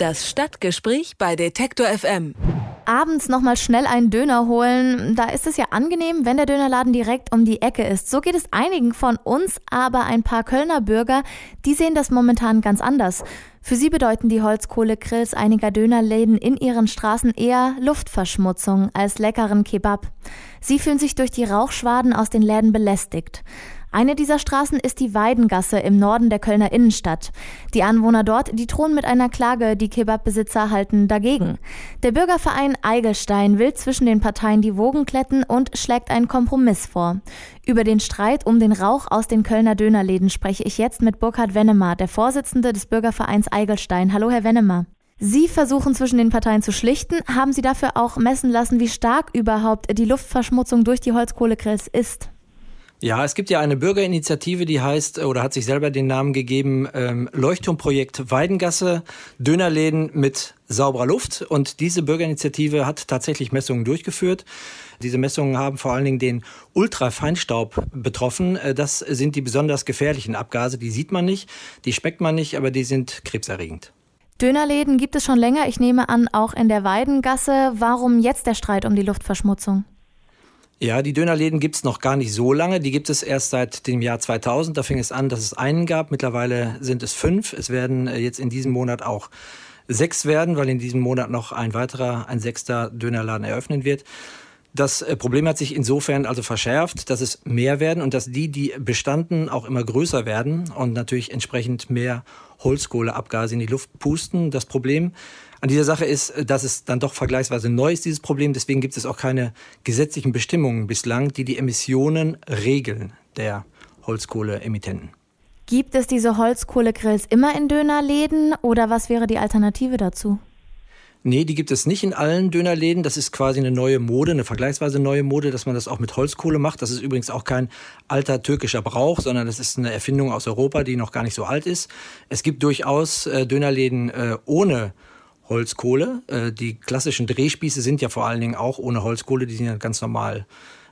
Das Stadtgespräch bei Detektor FM. Abends nochmal schnell einen Döner holen, da ist es ja angenehm, wenn der Dönerladen direkt um die Ecke ist. So geht es einigen von uns, aber ein paar Kölner Bürger, die sehen das momentan ganz anders. Für sie bedeuten die Holzkohlegrills einiger Dönerläden in ihren Straßen eher Luftverschmutzung als leckeren Kebab. Sie fühlen sich durch die Rauchschwaden aus den Läden belästigt. Eine dieser Straßen ist die Weidengasse im Norden der Kölner Innenstadt. Die Anwohner dort, die drohen mit einer Klage, die Kebabbesitzer halten dagegen. Der Bürgerverein Eigelstein will zwischen den Parteien die Wogen kletten und schlägt einen Kompromiss vor. Über den Streit um den Rauch aus den Kölner Dönerläden spreche ich jetzt mit Burkhard Wennemar, der Vorsitzende des Bürgervereins Eigelstein. Hallo, Herr Wennemar. Sie versuchen zwischen den Parteien zu schlichten. Haben Sie dafür auch messen lassen, wie stark überhaupt die Luftverschmutzung durch die Holzkohlegrills ist? Ja, es gibt ja eine Bürgerinitiative, die heißt oder hat sich selber den Namen gegeben ähm, Leuchtturmprojekt Weidengasse, Dönerläden mit sauberer Luft. Und diese Bürgerinitiative hat tatsächlich Messungen durchgeführt. Diese Messungen haben vor allen Dingen den Ultrafeinstaub betroffen. Äh, das sind die besonders gefährlichen Abgase. Die sieht man nicht, die schmeckt man nicht, aber die sind krebserregend. Dönerläden gibt es schon länger, ich nehme an, auch in der Weidengasse. Warum jetzt der Streit um die Luftverschmutzung? Ja, die Dönerläden gibt's noch gar nicht so lange. Die gibt es erst seit dem Jahr 2000. Da fing es an, dass es einen gab. Mittlerweile sind es fünf. Es werden äh, jetzt in diesem Monat auch sechs werden, weil in diesem Monat noch ein weiterer, ein sechster Dönerladen eröffnen wird. Das äh, Problem hat sich insofern also verschärft, dass es mehr werden und dass die, die bestanden, auch immer größer werden und natürlich entsprechend mehr Holzkohleabgase in die Luft pusten. Das Problem an dieser Sache ist, dass es dann doch vergleichsweise neu ist, dieses Problem. Deswegen gibt es auch keine gesetzlichen Bestimmungen bislang, die die Emissionen regeln der Holzkohleemittenten. Gibt es diese Holzkohlegrills immer in Dönerläden oder was wäre die Alternative dazu? Nee, die gibt es nicht in allen Dönerläden. Das ist quasi eine neue Mode, eine vergleichsweise neue Mode, dass man das auch mit Holzkohle macht. Das ist übrigens auch kein alter türkischer Brauch, sondern das ist eine Erfindung aus Europa, die noch gar nicht so alt ist. Es gibt durchaus äh, Dönerläden äh, ohne Holzkohle. Äh, die klassischen Drehspieße sind ja vor allen Dingen auch ohne Holzkohle, die sind ja ganz normal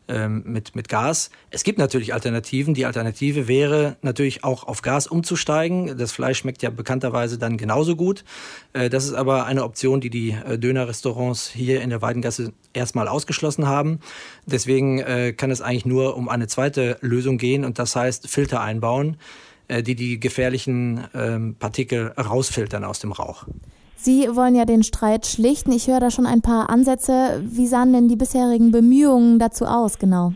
ähm, mit, mit Gas. Es gibt natürlich Alternativen. Die Alternative wäre natürlich auch auf Gas umzusteigen. Das Fleisch schmeckt ja bekannterweise dann genauso gut. Äh, das ist aber eine Option, die die äh, Dönerrestaurants hier in der Weidengasse erstmal ausgeschlossen haben. Deswegen äh, kann es eigentlich nur um eine zweite Lösung gehen und das heißt Filter einbauen, die die gefährlichen ähm, Partikel rausfiltern aus dem Rauch. Sie wollen ja den Streit schlichten. Ich höre da schon ein paar Ansätze. Wie sahen denn die bisherigen Bemühungen dazu aus, genau?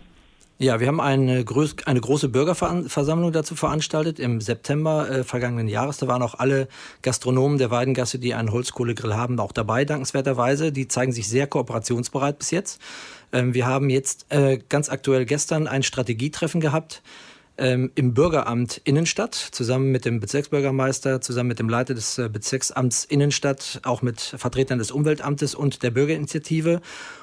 Ja, wir haben eine, groß, eine große Bürgerversammlung dazu veranstaltet im September äh, vergangenen Jahres. Da waren auch alle Gastronomen der Weidengasse, die einen Holzkohlegrill haben, auch dabei, dankenswerterweise. Die zeigen sich sehr kooperationsbereit bis jetzt. Ähm, wir haben jetzt äh, ganz aktuell gestern ein Strategietreffen gehabt ähm, im Bürgeramt Innenstadt, zusammen mit dem Bezirksbürgermeister, zusammen mit dem Leiter des äh, Bezirksamts Innenstadt, auch mit Vertretern des Umweltamtes und der Bürgerinitiative,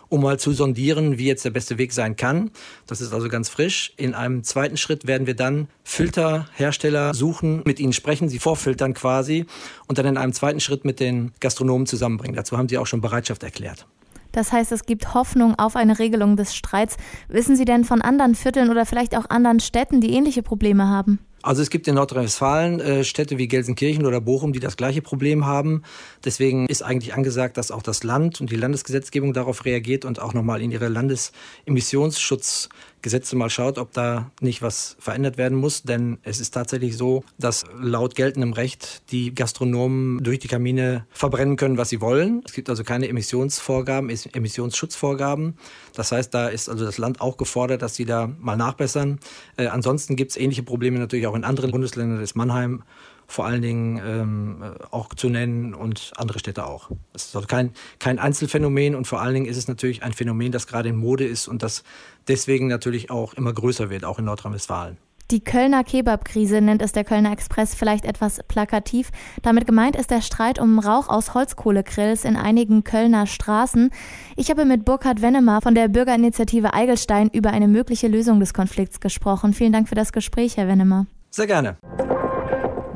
um mal zu sondieren, wie jetzt der beste Weg sein kann. Das ist also ganz frisch. In einem zweiten Schritt werden wir dann Filterhersteller suchen, mit ihnen sprechen, sie vorfiltern quasi und dann in einem zweiten Schritt mit den Gastronomen zusammenbringen. Dazu haben sie auch schon Bereitschaft erklärt. Das heißt, es gibt Hoffnung auf eine Regelung des Streits. Wissen Sie denn von anderen Vierteln oder vielleicht auch anderen Städten, die ähnliche Probleme haben? Also es gibt in Nordrhein-Westfalen äh, Städte wie Gelsenkirchen oder Bochum, die das gleiche Problem haben. Deswegen ist eigentlich angesagt, dass auch das Land und die Landesgesetzgebung darauf reagiert und auch nochmal in ihre Landesemissionsschutzgesetze mal schaut, ob da nicht was verändert werden muss. Denn es ist tatsächlich so, dass laut geltendem Recht die Gastronomen durch die Kamine verbrennen können, was sie wollen. Es gibt also keine Emissionsvorgaben, Emissionsschutzvorgaben. Das heißt, da ist also das Land auch gefordert, dass sie da mal nachbessern. Äh, ansonsten gibt es ähnliche Probleme natürlich auch in anderen Bundesländern des Mannheim vor allen Dingen ähm, auch zu nennen und andere Städte auch. Das ist also kein, kein Einzelfenomen und vor allen Dingen ist es natürlich ein Phänomen, das gerade in Mode ist und das deswegen natürlich auch immer größer wird, auch in Nordrhein-Westfalen. Die Kölner Kebab-Krise nennt es der Kölner Express vielleicht etwas plakativ. Damit gemeint ist der Streit um Rauch aus Holzkohlegrills in einigen Kölner Straßen. Ich habe mit Burkhard Wennemar von der Bürgerinitiative Eigelstein über eine mögliche Lösung des Konflikts gesprochen. Vielen Dank für das Gespräch, Herr Wennemar. Sehr gerne.